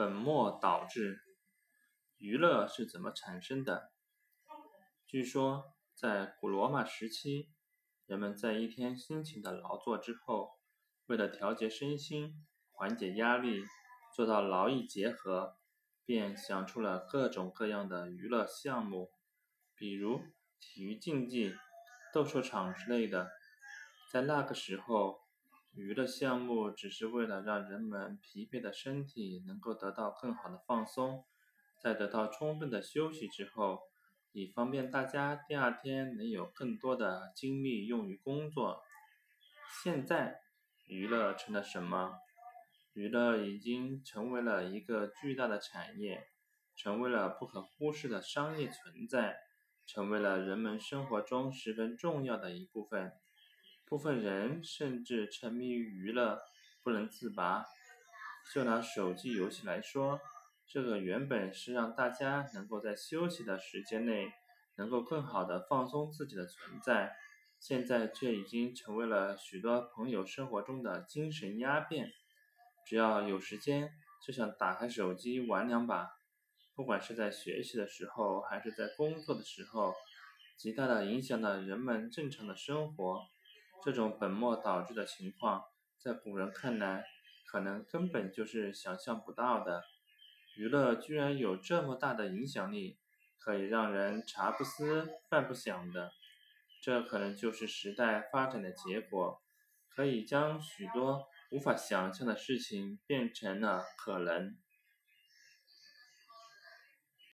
本末倒置，娱乐是怎么产生的？据说，在古罗马时期，人们在一天辛勤的劳作之后，为了调节身心、缓解压力、做到劳逸结合，便想出了各种各样的娱乐项目，比如体育竞技、斗兽场之类的。在那个时候，娱乐项目只是为了让人们疲惫的身体能够得到更好的放松，在得到充分的休息之后，以方便大家第二天能有更多的精力用于工作。现在，娱乐成了什么？娱乐已经成为了一个巨大的产业，成为了不可忽视的商业存在，成为了人们生活中十分重要的一部分。部分人甚至沉迷于娱乐，不能自拔。就拿手机游戏来说，这个原本是让大家能够在休息的时间内，能够更好的放松自己的存在，现在却已经成为了许多朋友生活中的精神鸦片。只要有时间，就想打开手机玩两把。不管是在学习的时候，还是在工作的时候，极大的影响了人们正常的生活。这种本末倒置的情况，在古人看来，可能根本就是想象不到的。娱乐居然有这么大的影响力，可以让人茶不思饭不想的。这可能就是时代发展的结果，可以将许多无法想象的事情变成了可能。